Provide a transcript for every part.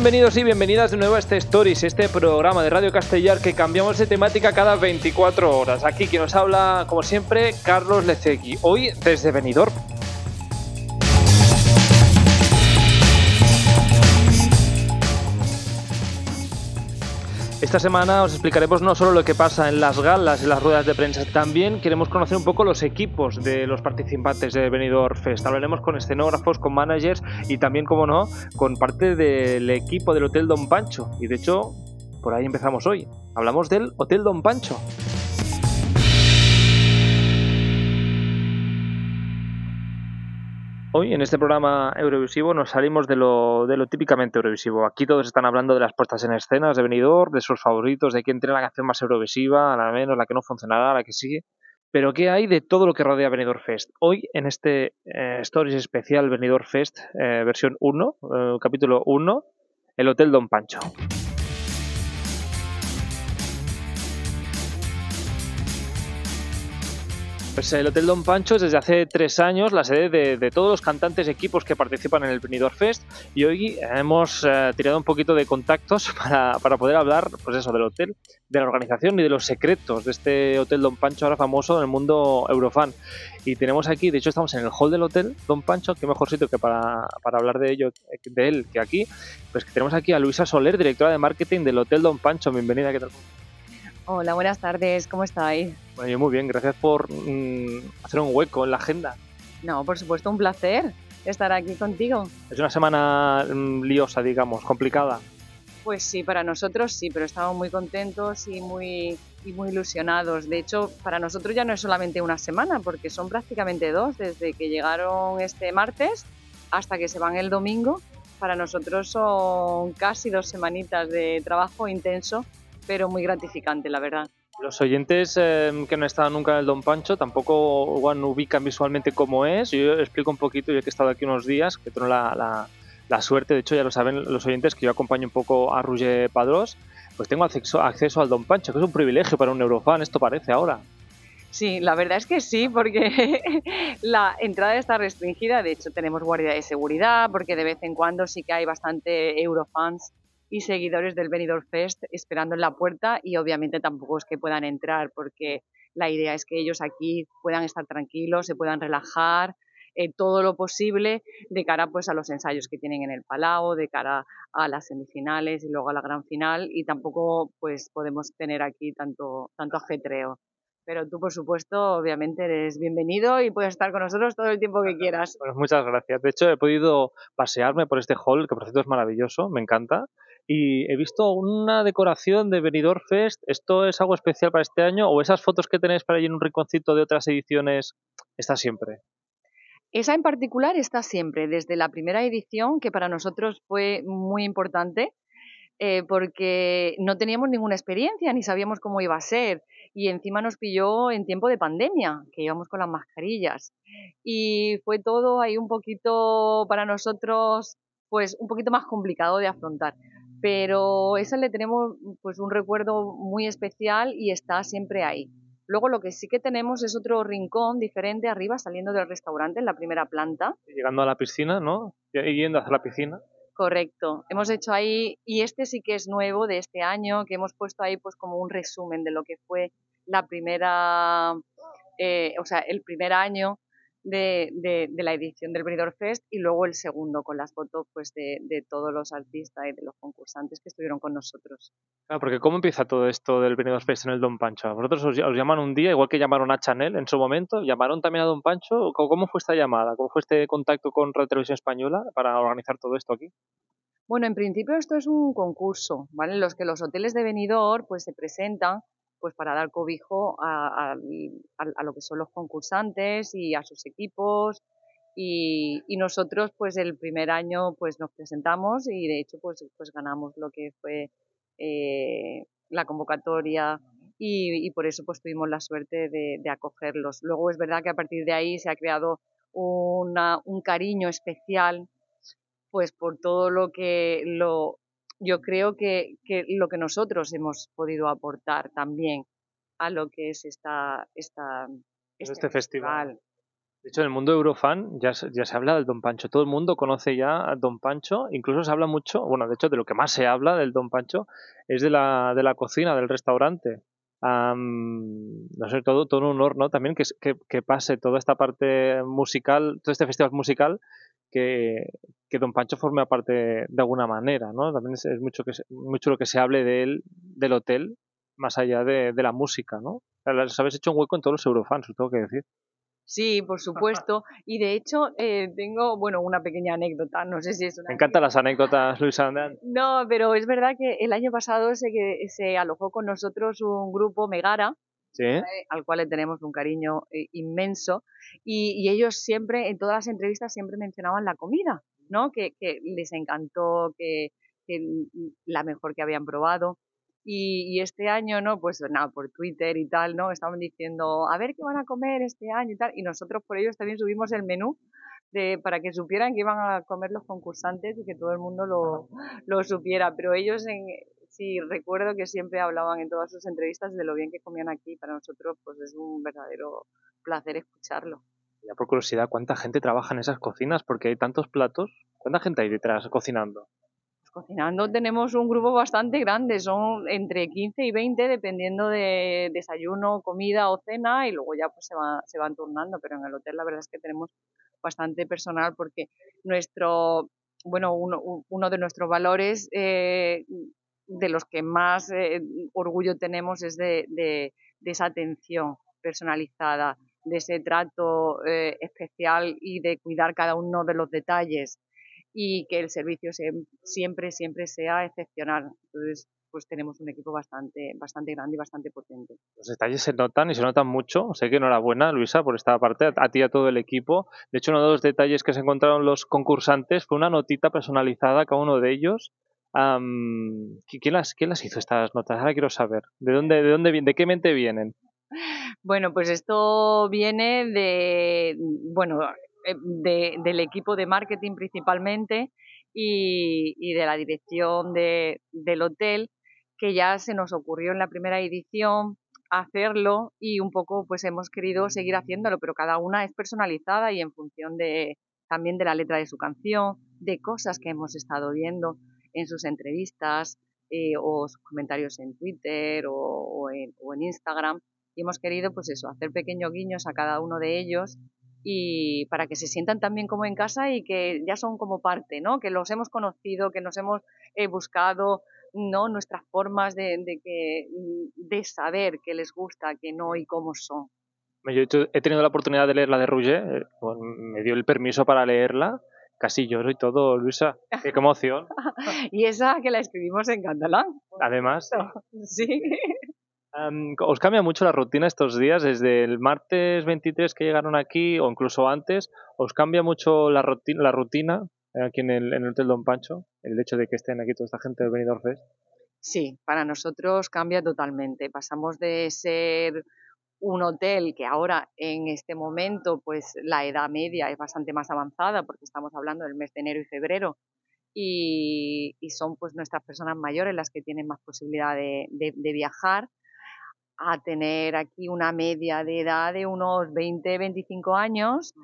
Bienvenidos y bienvenidas de nuevo a este Stories, este programa de Radio Castellar que cambiamos de temática cada 24 horas. Aquí quien nos habla, como siempre, Carlos Lecegui. Hoy desde Benidorm. Esta semana os explicaremos no solo lo que pasa en las galas y las ruedas de prensa, también queremos conocer un poco los equipos de los participantes de Benidorm Fest. Hablaremos con escenógrafos, con managers y también, como no, con parte del equipo del Hotel Don Pancho. Y de hecho, por ahí empezamos hoy. Hablamos del Hotel Don Pancho. Hoy en este programa Eurovisivo nos salimos de lo, de lo típicamente Eurovisivo. Aquí todos están hablando de las puestas en escenas de Benidorm, de sus favoritos, de quién tiene la canción más Eurovisiva, la menos, la que no funcionará, la que sigue. Pero ¿qué hay de todo lo que rodea Benidorm Fest? Hoy en este eh, Stories especial Benidorm Fest eh, versión 1, eh, capítulo 1, el Hotel Don Pancho. Pues el Hotel Don Pancho es desde hace tres años la sede de, de todos los cantantes y equipos que participan en el Benidorm Fest y hoy hemos eh, tirado un poquito de contactos para, para, poder hablar pues eso, del hotel, de la organización y de los secretos de este Hotel Don Pancho ahora famoso en el mundo Eurofan. Y tenemos aquí, de hecho estamos en el hall del Hotel Don Pancho, qué mejor sitio que para, para hablar de ello, de él que aquí, pues que tenemos aquí a Luisa Soler, directora de marketing del Hotel Don Pancho. Bienvenida, ¿qué tal? Hola, buenas tardes, ¿cómo estáis? Bueno, yo muy bien, gracias por mmm, hacer un hueco en la agenda. No, por supuesto, un placer estar aquí contigo. Es una semana mmm, liosa, digamos, complicada. Pues sí, para nosotros sí, pero estamos muy contentos y muy, y muy ilusionados. De hecho, para nosotros ya no es solamente una semana, porque son prácticamente dos, desde que llegaron este martes hasta que se van el domingo. Para nosotros son casi dos semanitas de trabajo intenso pero muy gratificante, la verdad. Los oyentes eh, que no han estado nunca en el Don Pancho tampoco igual, ubican visualmente cómo es. Yo explico un poquito, yo que he estado aquí unos días, que tengo la, la, la, suerte, de hecho ya lo saben los oyentes, que yo acompaño un poco a Roger Padrós, pues tengo acceso, acceso al Don Pancho, que es un privilegio para un eurofan, esto parece ahora. Sí, la verdad es que sí, porque la entrada está restringida, de hecho tenemos guardia de seguridad, porque de vez en cuando sí que hay bastante eurofans y seguidores del Benidorm Fest esperando en la puerta y obviamente tampoco es que puedan entrar porque la idea es que ellos aquí puedan estar tranquilos, se puedan relajar, eh, todo lo posible de cara pues a los ensayos que tienen en el Palau, de cara a las semifinales y luego a la gran final y tampoco pues podemos tener aquí tanto, tanto ajetreo. Pero tú, por supuesto, obviamente eres bienvenido y puedes estar con nosotros todo el tiempo que quieras. Bueno, muchas gracias. De hecho, he podido pasearme por este hall, que por cierto es maravilloso, me encanta y he visto una decoración de Benidorm Fest. ¿Esto es algo especial para este año o esas fotos que tenéis para allí en un rinconcito de otras ediciones está siempre? Esa en particular está siempre, desde la primera edición, que para nosotros fue muy importante, eh, porque no teníamos ninguna experiencia ni sabíamos cómo iba a ser. Y encima nos pilló en tiempo de pandemia, que íbamos con las mascarillas. Y fue todo ahí un poquito para nosotros, pues un poquito más complicado de afrontar pero esa le tenemos pues un recuerdo muy especial y está siempre ahí. Luego lo que sí que tenemos es otro rincón diferente arriba, saliendo del restaurante en la primera planta. Llegando a la piscina, ¿no? Y yendo hacia la piscina. Correcto. Hemos hecho ahí, y este sí que es nuevo de este año, que hemos puesto ahí pues como un resumen de lo que fue la primera, eh, o sea, el primer año de, de, de, la edición del Benidorm Fest y luego el segundo con las fotos pues de, de, todos los artistas y de los concursantes que estuvieron con nosotros. Claro, porque ¿cómo empieza todo esto del Benidorm Fest en el Don Pancho? ¿Vosotros os, os, llaman un día, igual que llamaron a Chanel en su momento? ¿Llamaron también a Don Pancho? ¿Cómo fue esta llamada? ¿Cómo fue este contacto con Radio Televisión Española para organizar todo esto aquí? Bueno, en principio esto es un concurso, ¿vale? En los que los hoteles de Benidorm pues se presentan pues para dar cobijo a, a, lo que son los concursantes y a sus equipos y, nosotros pues el primer año pues nos presentamos y de hecho pues, pues ganamos lo que fue eh, la convocatoria y, por eso pues tuvimos la suerte de, acogerlos. Luego es verdad que a partir de ahí se ha creado un cariño especial pues por todo lo que lo, yo creo que, que, lo que nosotros hemos podido aportar también a lo que es esta, esta este, este festival. festival. De hecho, en el mundo Eurofan ya, ya se habla del Don Pancho. Todo el mundo conoce ya a Don Pancho. Incluso se habla mucho, bueno, de hecho, de lo que más se habla del Don Pancho es de la, de la cocina, del restaurante. no sé, todo, todo un honor, ¿no? También que, que, que, pase toda esta parte musical, todo este festival musical, que, que Don Pancho forme parte de alguna manera, ¿no? También es, es mucho, que, mucho lo que se hable de él, del hotel, más allá de, de la música, ¿no? Les habéis hecho un hueco en todos los Eurofans, os tengo que decir. Sí, por supuesto. Y de hecho, eh, tengo, bueno, una pequeña anécdota. No sé si es una. Me encantan las anécdotas, Luisa. No, pero es verdad que el año pasado se, se alojó con nosotros un grupo Megara, Al cual le tenemos un cariño eh, inmenso. Y, ellos siempre, en todas las entrevistas, siempre mencionaban la comida, ¿no? Que, les encantó, que, la mejor que habían probado. Y, este año, ¿no? Pues nada, por Twitter y tal, ¿no? Estaban diciendo, a ver qué van a comer este año y tal. Y nosotros por ellos también subimos el menú para que supieran que iban a comer los concursantes y que todo el mundo lo, lo supiera. Pero ellos, en, sí, recuerdo que siempre hablaban en todas sus entrevistas de lo bien que comían aquí. Para nosotros, pues es un verdadero placer escucharlo. Ya por curiosidad, ¿cuánta gente trabaja en esas cocinas? Porque hay tantos platos. ¿Cuánta gente hay detrás cocinando? Cocinando tenemos un grupo bastante grande, son entre 15 y 20 dependiendo de desayuno, comida o cena y luego ya pues se, va, se van turnando, pero en el hotel la verdad es que tenemos bastante personal porque nuestro, bueno, uno, uno de nuestros valores eh, de los que más eh, orgullo tenemos es de, de, esa atención personalizada, de ese trato eh, especial y de cuidar cada uno de los detalles y que el servicio se, siempre, siempre sea excepcional. Entonces, pues tenemos un equipo bastante, bastante grande y bastante potente. Los detalles se notan y se notan mucho. Sé que enhorabuena, Luisa, por esta parte, a ti y a todo el equipo. De hecho, uno de los detalles que se encontraron los concursantes fue una notita personalizada a cada uno de ellos. Um, ¿quién, las, ¿Quién las hizo estas notas? Ahora quiero saber. ¿De dónde, de dónde de qué mente vienen? Bueno, pues esto viene de, bueno, de, del equipo de marketing principalmente y, y de la dirección de, del hotel, que ya se nos ocurrió en la primera edición hacerlo y un poco pues hemos querido seguir haciéndolo, pero cada una es personalizada y en función de también de la letra de su canción, de cosas que hemos estado viendo en sus entrevistas eh, o sus comentarios en Twitter o, o, en, o en Instagram y hemos querido pues eso, hacer pequeños guiños a cada uno de ellos y para que se sientan también como en casa y que ya son como parte, ¿no? Que los hemos conocido, que nos hemos eh, buscado, ¿no? Nuestras formas de, de, que, de saber qué les gusta, qué no y cómo son. Yo he tenido la oportunidad de leer la de Rouget, eh, me dio el permiso para leerla, casi lloro y todo, Luisa, qué emoción. y esa que la escribimos en catalán. Además. Sí. Um, ¿Os cambia mucho la rutina estos días? Desde el martes 23 que llegaron aquí o incluso antes, ¿os cambia mucho la rutina, la rutina aquí en el, en el Hotel Don Pancho? El hecho de que estén aquí toda esta gente del Benidorm Fest. Sí, para nosotros cambia totalmente. Pasamos de ser un hotel que ahora en este momento pues la edad media es bastante más avanzada porque estamos hablando del mes de enero y febrero y, y son pues nuestras personas mayores las que tienen más posibilidad de, de, de viajar a tener aquí una media de edad de unos 20, 25 años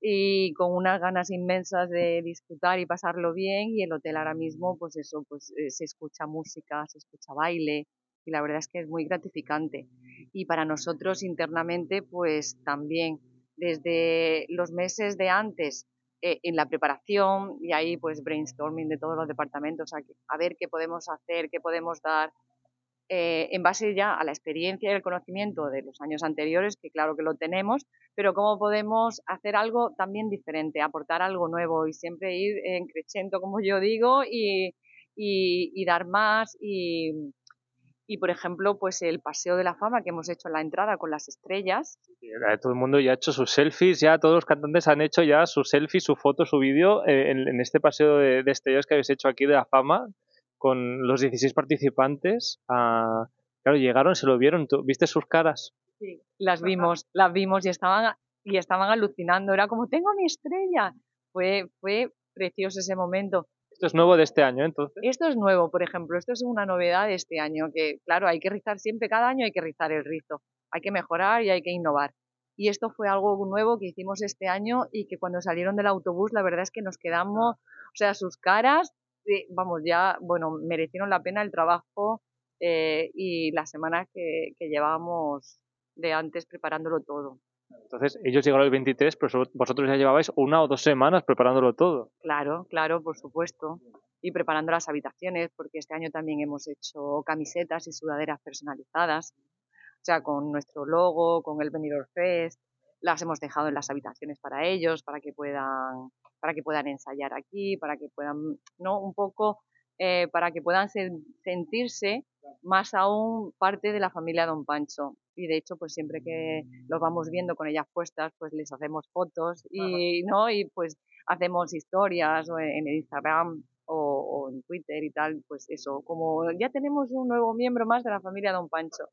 y con unas ganas inmensas de disfrutar y pasarlo bien y el hotel ahora mismo pues eso pues eh, se escucha música, se escucha baile y la verdad es que es muy gratificante. Y para nosotros internamente pues también desde los meses de antes eh, en la preparación y ahí pues brainstorming de todos los departamentos a, a ver qué podemos hacer, qué podemos dar eh, en base ya a la experiencia y el conocimiento de los años anteriores, que claro que lo tenemos, pero cómo podemos hacer algo también diferente, aportar algo nuevo y siempre ir en crescendo, como yo digo, y, y, y dar más y, y, por ejemplo, pues el paseo de la fama que hemos hecho en la entrada con las estrellas. Todo el mundo ya ha hecho sus selfies, ya todos los cantantes han hecho ya sus selfies, su foto, su vídeo eh, en, en, este paseo de, de estrellas que habéis hecho aquí de la fama con los 16 participantes. Uh, claro, llegaron, se lo vieron. ¿Tú, ¿Viste sus caras? Sí, las vimos, las vimos y estaban, y estaban alucinando. Era como, tengo mi estrella. Fue, fue precioso ese momento. Esto es nuevo de este año, entonces. Esto es nuevo, por ejemplo. Esto es una novedad de este año, que claro, hay que rizar siempre, cada año hay que rizar el rizo. Hay que mejorar y hay que innovar. Y esto fue algo nuevo que hicimos este año y que cuando salieron del autobús, la verdad es que nos quedamos, o sea, sus caras, eh, vamos, ya, bueno, merecieron la pena el trabajo eh, y las semanas que, que llevábamos de antes preparándolo todo. Entonces, ellos llegaron el 23, pero vosotros ya llevabais una o dos semanas preparándolo todo. Claro, claro, por supuesto. Y preparando las habitaciones, porque este año también hemos hecho camisetas y sudaderas personalizadas o sea, con nuestro logo, con el Benidorm Fest, las hemos dejado en las habitaciones para ellos, para que puedan, para que puedan ensayar aquí, para que puedan, ¿no? Un poco, eh, para que puedan sentirse más aún parte de la familia Don Pancho. Y de hecho, pues siempre que los vamos viendo con ellas puestas, pues les hacemos fotos y, ¿no? Y pues hacemos historias en el Instagram o, o, en Twitter y tal, pues eso, como ya tenemos un nuevo miembro más de la familia Don Pancho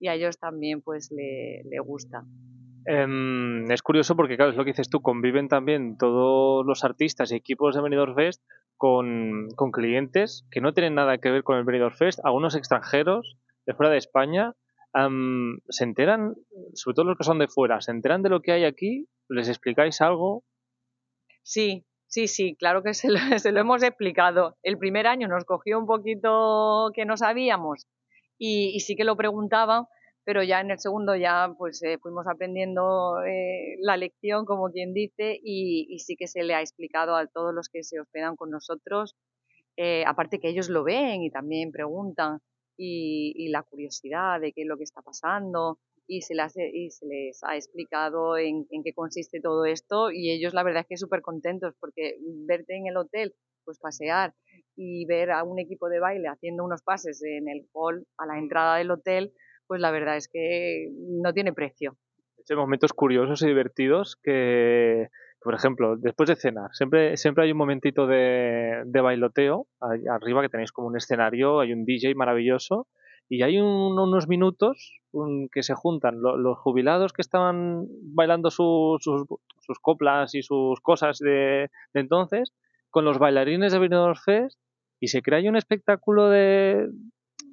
y a ellos también pues le, le gusta. Em, es curioso porque, claro, es lo que dices tú, conviven también todos los artistas y equipos de Benidorm Fest con, con clientes que no tienen nada que ver con el Benidorm Fest, algunos extranjeros de fuera de España, se enteran, sobre todo los que son de fuera, se enteran de lo que hay aquí, les explicáis algo. Sí, sí, sí, claro que se lo, se lo hemos explicado. El primer año nos cogió un poquito que no sabíamos y, sí que lo preguntaba, pero ya en el segundo ya pues eh, fuimos aprendiendo eh, la lección, como quien dice, y, sí que se le ha explicado a todos los que se hospedan con nosotros, eh, aparte que ellos lo ven y también preguntan, y, la curiosidad de qué es lo que está pasando, y se, les, ha explicado en, qué consiste todo esto, y ellos la verdad es que súper contentos, porque verte en el hotel, pues pasear y ver a un equipo de baile haciendo unos pases en el hall a la entrada del hotel, pues la verdad es que no tiene precio. Hay momentos curiosos y divertidos que, por ejemplo, después de cenar, siempre, siempre hay un momentito de, de bailoteo, arriba que tenéis como un escenario, hay un DJ maravilloso, y hay unos minutos que se juntan los jubilados que estaban bailando sus, sus, coplas y sus cosas de, de, entonces con los bailarines de Benidorm Fest y se crea ahí un espectáculo de,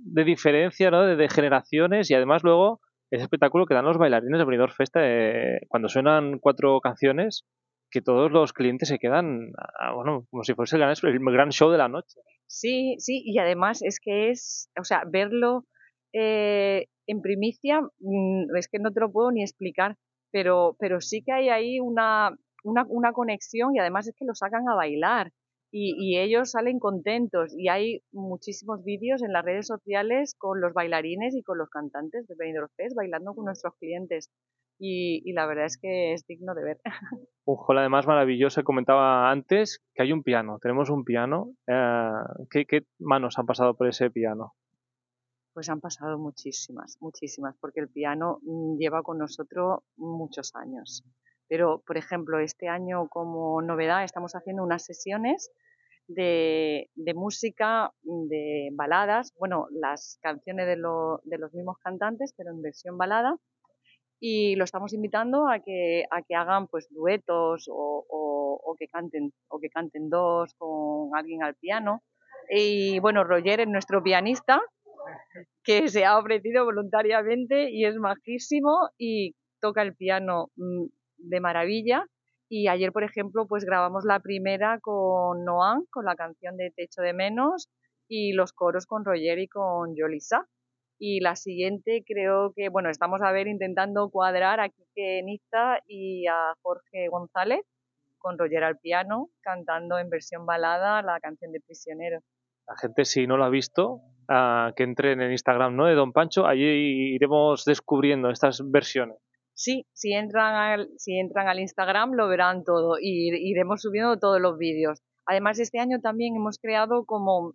de diferencia, ¿no? De, generaciones y además luego ese espectáculo que dan los bailarines de Benidorm Festa eh, cuando suenan cuatro canciones que todos los clientes se quedan, bueno, como si fuese el gran, el gran, show de la noche. Sí, sí, y además es que es, o sea, verlo eh, en primicia, mm, es que no te lo puedo ni explicar, pero, pero sí que hay ahí una, una, una conexión y además es que lo sacan a bailar y, ellos salen contentos y hay muchísimos vídeos en las redes sociales con los bailarines y con los cantantes de Benidorm Fest bailando con nuestros clientes y, la verdad es que es digno de ver. Un hall además maravilloso, comentaba antes que hay un piano, tenemos un piano. Eh, ¿qué, ¿Qué manos han pasado por ese piano? Pues han pasado muchísimas, muchísimas, porque el piano mm, lleva con nosotros muchos años. Pero, por ejemplo, este año como novedad estamos haciendo unas sesiones de, música, de baladas, bueno, las canciones de, los mismos cantantes, pero en versión balada, y lo estamos invitando a que, a que hagan pues duetos o, que canten, o que canten dos con alguien al piano. Y bueno, Roger es nuestro pianista, que se ha ofrecido voluntariamente y es majísimo y toca el piano mm, de maravilla y ayer, por ejemplo, pues grabamos la primera con Noan, con la canción de Techo de Menos, y los coros con Roger y con Yolisa. Y la siguiente creo que, bueno, estamos a ver intentando cuadrar a Kike Niza y a Jorge González con Roger al piano, cantando en versión balada la canción de Prisionero. La gente, si no lo ha visto, uh, que entre en el Instagram ¿no? de Don Pancho, allí iremos descubriendo estas versiones. Sí, si entran al, si entran al Instagram lo verán todo y iremos subiendo todos los vídeos. Además, este año también hemos creado como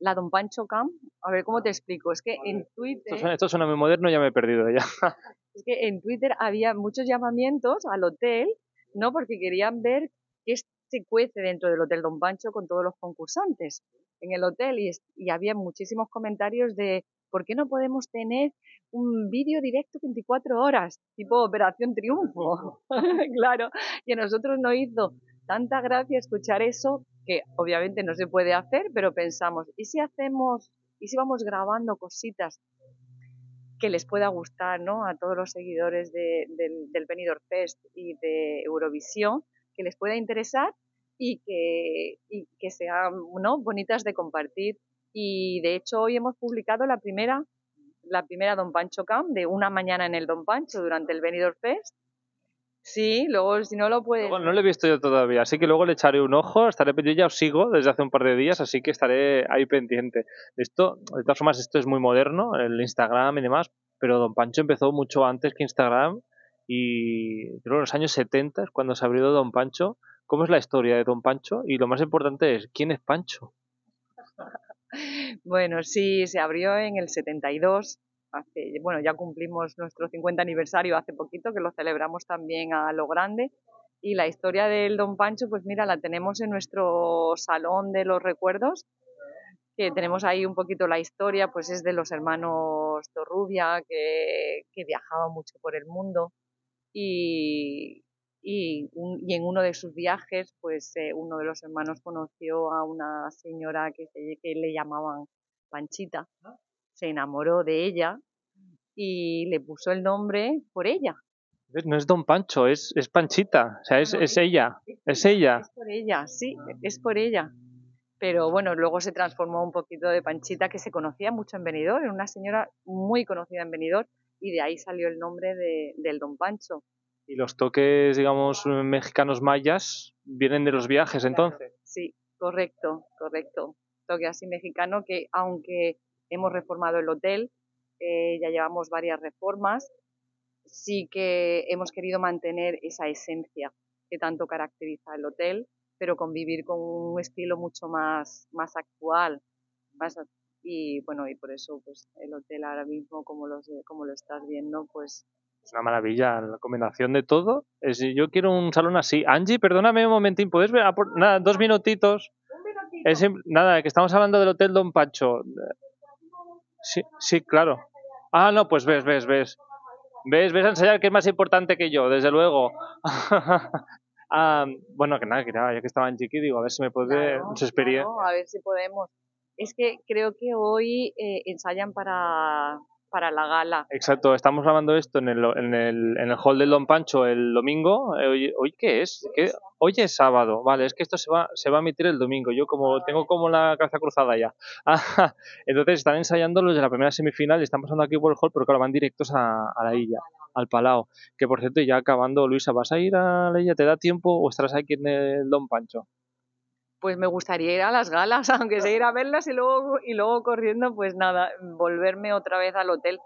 la Don Pancho Camp. A ver, ¿cómo te explico? Es que en Twitter... Esto suena, esto suena muy moderno, ya me he perdido ya. es que en Twitter había muchos llamamientos al hotel, ¿no? Porque querían ver qué se cuece dentro del Hotel Don Pancho con todos los concursantes en el hotel y, y había muchísimos comentarios de ¿por qué no podemos tener un vídeo directo 24 horas, tipo Operación Triunfo? claro, y a nosotros nos hizo tanta gracia escuchar eso, que obviamente no se puede hacer, pero pensamos, ¿y si hacemos, y si vamos grabando cositas que les pueda gustar ¿no? a todos los seguidores del, del Benidorm Fest y de Eurovisión, que les pueda interesar y que, que sean ¿no? bonitas de compartir. Y de hecho hoy hemos publicado la primera, la primera Don Pancho Camp de una mañana en el Don Pancho durante el Benidorm Fest. Sí, luego si no lo puedes... no lo he visto yo todavía, así que luego le echaré un ojo, estaré yo ya os sigo desde hace un par de días, así que estaré ahí pendiente. Esto, de todas formas, esto es muy moderno, el Instagram y demás, pero Don Pancho empezó mucho antes que Instagram y creo en los años 70 es cuando se abrió Don Pancho. ¿Cómo es la historia de Don Pancho? Y lo más importante es, ¿quién es Pancho? Bueno, sí, se abrió en el 72. Bueno, ya cumplimos nuestro 50 aniversario hace poquito, que lo celebramos también a lo grande. Y la historia del Don Pancho, pues mira, la tenemos en nuestro salón de los recuerdos, que tenemos ahí un poquito la historia, pues es de los hermanos Torrubia, que, viajaban mucho por el mundo. Y, en uno de sus viajes, pues eh, uno de los hermanos conoció a una señora que, que le llamaban Panchita, se enamoró de ella y le puso el nombre por ella. No es Don Pancho, es, es Panchita, o sea, es, es ella, es ella. Es por ella, sí, es por ella. Pero bueno, luego se transformó un poquito de Panchita, que se conocía mucho en Benidorm, era una señora muy conocida en Benidorm, y de ahí salió el nombre de, del Don Pancho. Y los toques, digamos, mexicanos mayas vienen de los viajes entonces. Sí, correcto, correcto. Toque así mexicano que aunque hemos reformado el hotel, eh, ya llevamos varias reformas, sí que hemos querido mantener esa esencia que tanto caracteriza el hotel, pero convivir con un estilo mucho más, más actual. Más, y bueno, y por eso pues el hotel ahora mismo, como, los, como lo estás viendo, pues es una maravilla la combinación de todo. Es, yo quiero un salón así. Angie, perdóname un momentín, ¿puedes ver? Nada, dos minutitos. Es, nada, que estamos hablando del Hotel Don Pancho. Sí, sí, claro. Ah, no, pues ves, ves, ves. Ves, ves a ensayar que es más importante que yo, desde luego. ah, bueno, que nada, que nada, ya que estaba Angie aquí, digo, a ver si me puede claro, a ver si podemos. Es que creo que hoy eh, ensayan para para la gala. Exacto, estamos grabando esto en el, en el, en el hall del Don Pancho el domingo. Eh, hoy, ¿Hoy qué es? Hoy es sábado, vale, es que esto se va, se va a emitir el domingo. Yo como tengo como la cabeza cruzada ya. entonces están ensayando los de la primera semifinal y están pasando aquí por el hall, pero claro, van directos a, a la Illa, al Palau. Que por cierto, ya acabando, Luisa, ¿vas a ir a la Illa? ¿Te da tiempo o estarás aquí en el Don Pancho? pues me gustaría ir a las galas, aunque sea ir a verlas y luego, y luego corriendo, pues nada, volverme otra vez al hotel.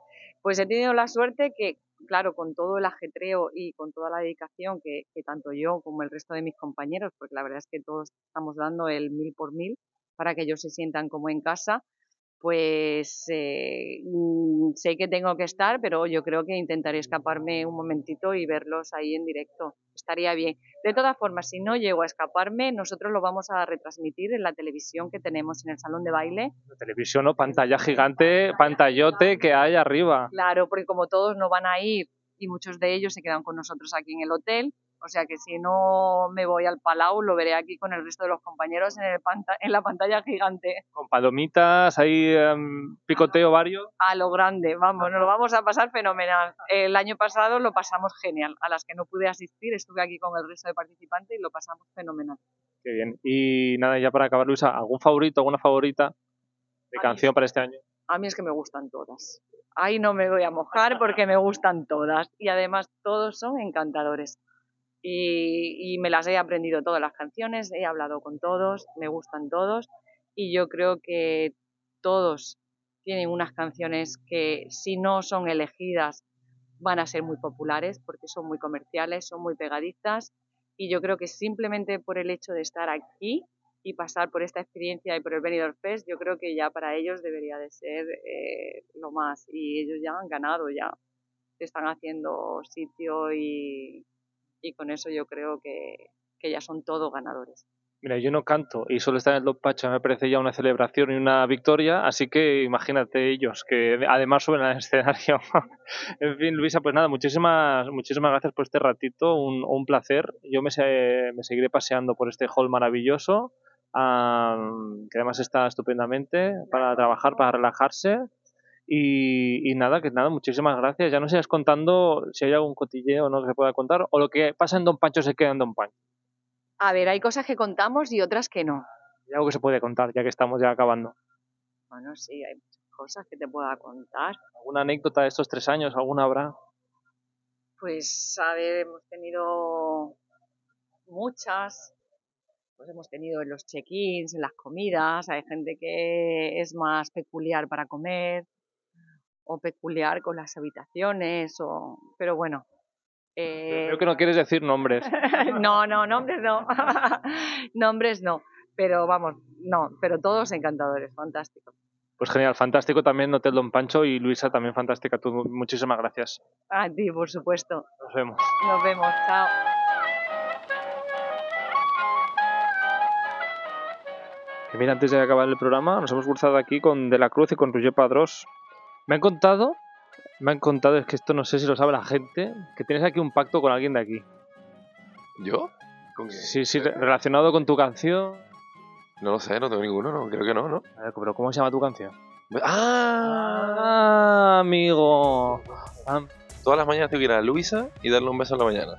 Pues he tenido la suerte que, claro, con todo el ajetreo y con toda la dedicación que, que tanto yo como el resto de mis compañeros, porque la verdad es que todos estamos dando el mil por mil para que ellos se sientan como en casa, pues eh, mm, sé que tengo que estar, pero yo creo que intentaré escaparme un momentito y verlos ahí en directo. Estaría bien. De todas formas, si no llego a escaparme, nosotros lo vamos a retransmitir en la televisión que tenemos en el salón de baile. La televisión o pantalla gigante, pantallote que hay arriba. Claro, porque como todos no van a ir y muchos de ellos se quedan con nosotros aquí en el hotel, o sea que si no me voy al Palau, lo veré aquí con el resto de los compañeros en, el en la pantalla gigante. Con palomitas, ahí em, picoteo varios. A lo grande, vamos, nos lo vamos a pasar fenomenal. El año pasado lo pasamos genial. A las que no pude asistir, estuve aquí con el resto de participantes y lo pasamos fenomenal. Qué bien. Y nada, ya para acabar, Luisa, ¿algún favorito, alguna favorita de canción para este año? A mí es que me gustan todas. Ahí no me voy a mojar porque me gustan todas. Y además todos son encantadores y, me las he aprendido todas las canciones, he hablado con todos, me gustan todos y yo creo que todos tienen unas canciones que si no son elegidas van a ser muy populares porque son muy comerciales, son muy pegadizas y yo creo que simplemente por el hecho de estar aquí y pasar por esta experiencia y por el Benidorm Fest, yo creo que ya para ellos debería de ser eh, lo más y ellos ya han ganado, ya están haciendo sitio y, y con eso yo creo que, ya son todos ganadores. Mira, yo no canto y solo estar en el Don Pacho me parece ya una celebración y una victoria, así que imagínate ellos, que además suben al escenario. en fin, Luisa, pues nada, muchísimas, muchísimas gracias por este ratito, un, placer. Yo me, me seguiré paseando por este hall maravilloso, que además está estupendamente para trabajar, para relajarse Y, y nada, que nada, muchísimas gracias. Ya no sigas contando si hay algún cotilleo o no que se pueda contar, o lo que pasa en Don Pancho se queda en Don Pancho. A ver, hay cosas que contamos y otras que no. Hay algo que se puede contar, ya que estamos ya acabando. Bueno, sí, hay muchas cosas que te pueda contar. ¿Alguna anécdota de estos tres años? ¿Alguna habrá? Pues, a ver, hemos tenido muchas. Pues hemos tenido en los check-ins, en las comidas. Hay gente que es más peculiar para comer o peculiar con las habitaciones. O... Pero bueno. eh, Creo que no quieres decir nombres. no, no, nombres no. nombres no. Pero vamos, no, pero todos encantadores, fantástico. Pues genial, fantástico también Hotel Don Pancho y Luisa también fantástica. Tú, muchísimas gracias. A ti, por supuesto. Nos vemos. Nos vemos, chao. Mira, antes de acabar el programa, nos hemos cruzado aquí con De la Cruz y con Roger Padrós. Me han contado, me han contado, es que esto no sé si lo sabe la gente, que tienes aquí un pacto con alguien de aquí. ¿Yo? ¿Con qué? Sí, sí, re- relacionado con tu canción. No lo sé, no tengo ninguno, no, creo que no, ¿no? A ver, pero ¿cómo se llama tu canción? ¡Ah! Ah, amigo. Todas las mañanas tengo que ir a Luisa y darle un beso en la mañana.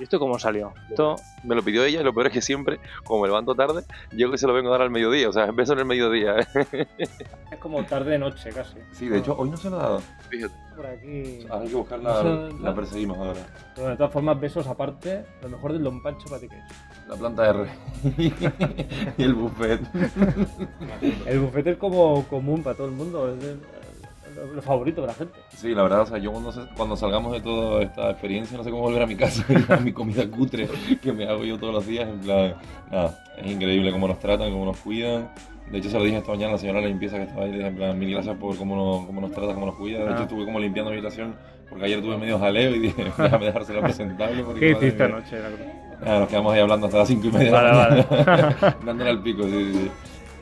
¿Y esto cómo salió? Esto, Me lo pidió ella y lo peor es que siempre, como me levanto tarde, yo que se lo vengo a dar al mediodía, o sea, beso en el mediodía. ¿eh? es como tarde-noche casi. Sí, de hecho, hoy no se lo ha dado. Fíjate. Por aquí. Ahora hay que buscarla, la perseguimos ahora. Pero de todas formas, besos aparte, lo mejor del Don Pancho para ti que es. La planta R. y el buffet. El bufete es como común para todo el mundo, es lo, lo favorito de la gente. Sí, la verdad, o sea, yo cuando, cuando salgamos de toda esta experiencia no sé cómo volver a mi casa a mi comida cutre que me hago yo todos los días. En plan, nada, es increíble cómo nos tratan, cómo nos cuidan. De hecho, se lo dije esta mañana a la señora de la limpieza que estaba ahí, en plan, mil gracias por cómo nos, cómo nos trata, cómo nos cuida. De Ah. hecho, estuve como limpiando mi habitación porque ayer tuve medio jaleo y dije, déjame dejárselo presentable. Porque, madre mía. anoche? Nada, nos quedamos ahí hablando hasta las 5 y media. Vale, mañana, Dándole al pico, sí, sí, sí.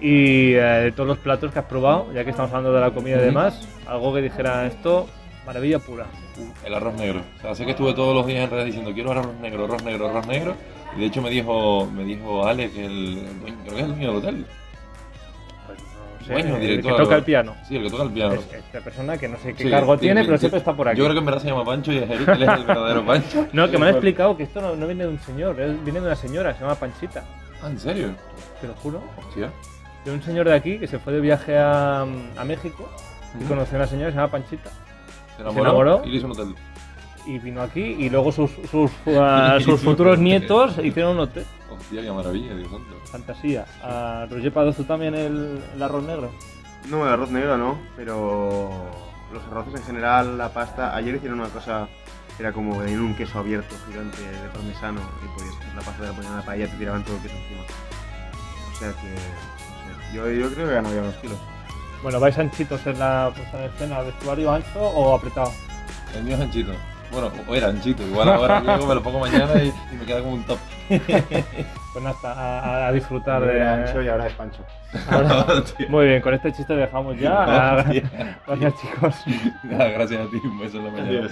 Y eh, de todos los platos que has probado, ya que estamos hablando de la comida y demás, algo que dijera esto, maravilla pura. El arroz negro. O sea, sé que estuve todos los días en redes diciendo quiero arroz negro, arroz negro, arroz negro. Y de hecho me dijo, me dijo Ale, que el, el dueño, creo que es el dueño del hotel. Pues no sé, Bueno, el director, que toca el piano. Sí, el que toca el piano. Es esta persona que no sé qué Sí, cargo sí, tiene, sí, pero sí. siempre está por aquí. Yo creo que en verdad se llama Pancho y es él, él es el verdadero Pancho. No, que me han explicado que esto no, no viene de un señor, él viene de una señora, se llama Panchita. Ah, ¿en serio? Te lo juro. Hostia. De un señor de aquí que se fue de viaje a, a México y conoció a una señora que se llama Panchita. Se enamoró, enamoró. y le hizo un hotel. Y vino aquí y luego sus, sus, uh, sus futuros nietos hicieron un hotel. Hostia, qué maravilla, Dios santo. Fantasía. A Roger Padozo también el, el arroz negro. No, el arroz negro no, pero los arroces en general, la pasta. Ayer hicieron una cosa que era como en un queso abierto gigante de parmesano y podías hacer la pasta de la ponían en la paella y te tiraban todo el queso encima. O sea que, yo, yo creo que ganó ya unos kilos. Bueno, ¿vais anchitos en la puesta en escena? ¿Vestuario ancho o apretado? El mío es anchito. Bueno, o era anchito. Igual ahora llego, me lo pongo mañana y, y me queda como un top. Pues nada, a, a disfrutar de... Era ancho y ahora es pancho. Ahora-. Muy bien, con este chiste dejamos ya. Gracias chicos. Nada, gracias a ti, un beso en la mañana.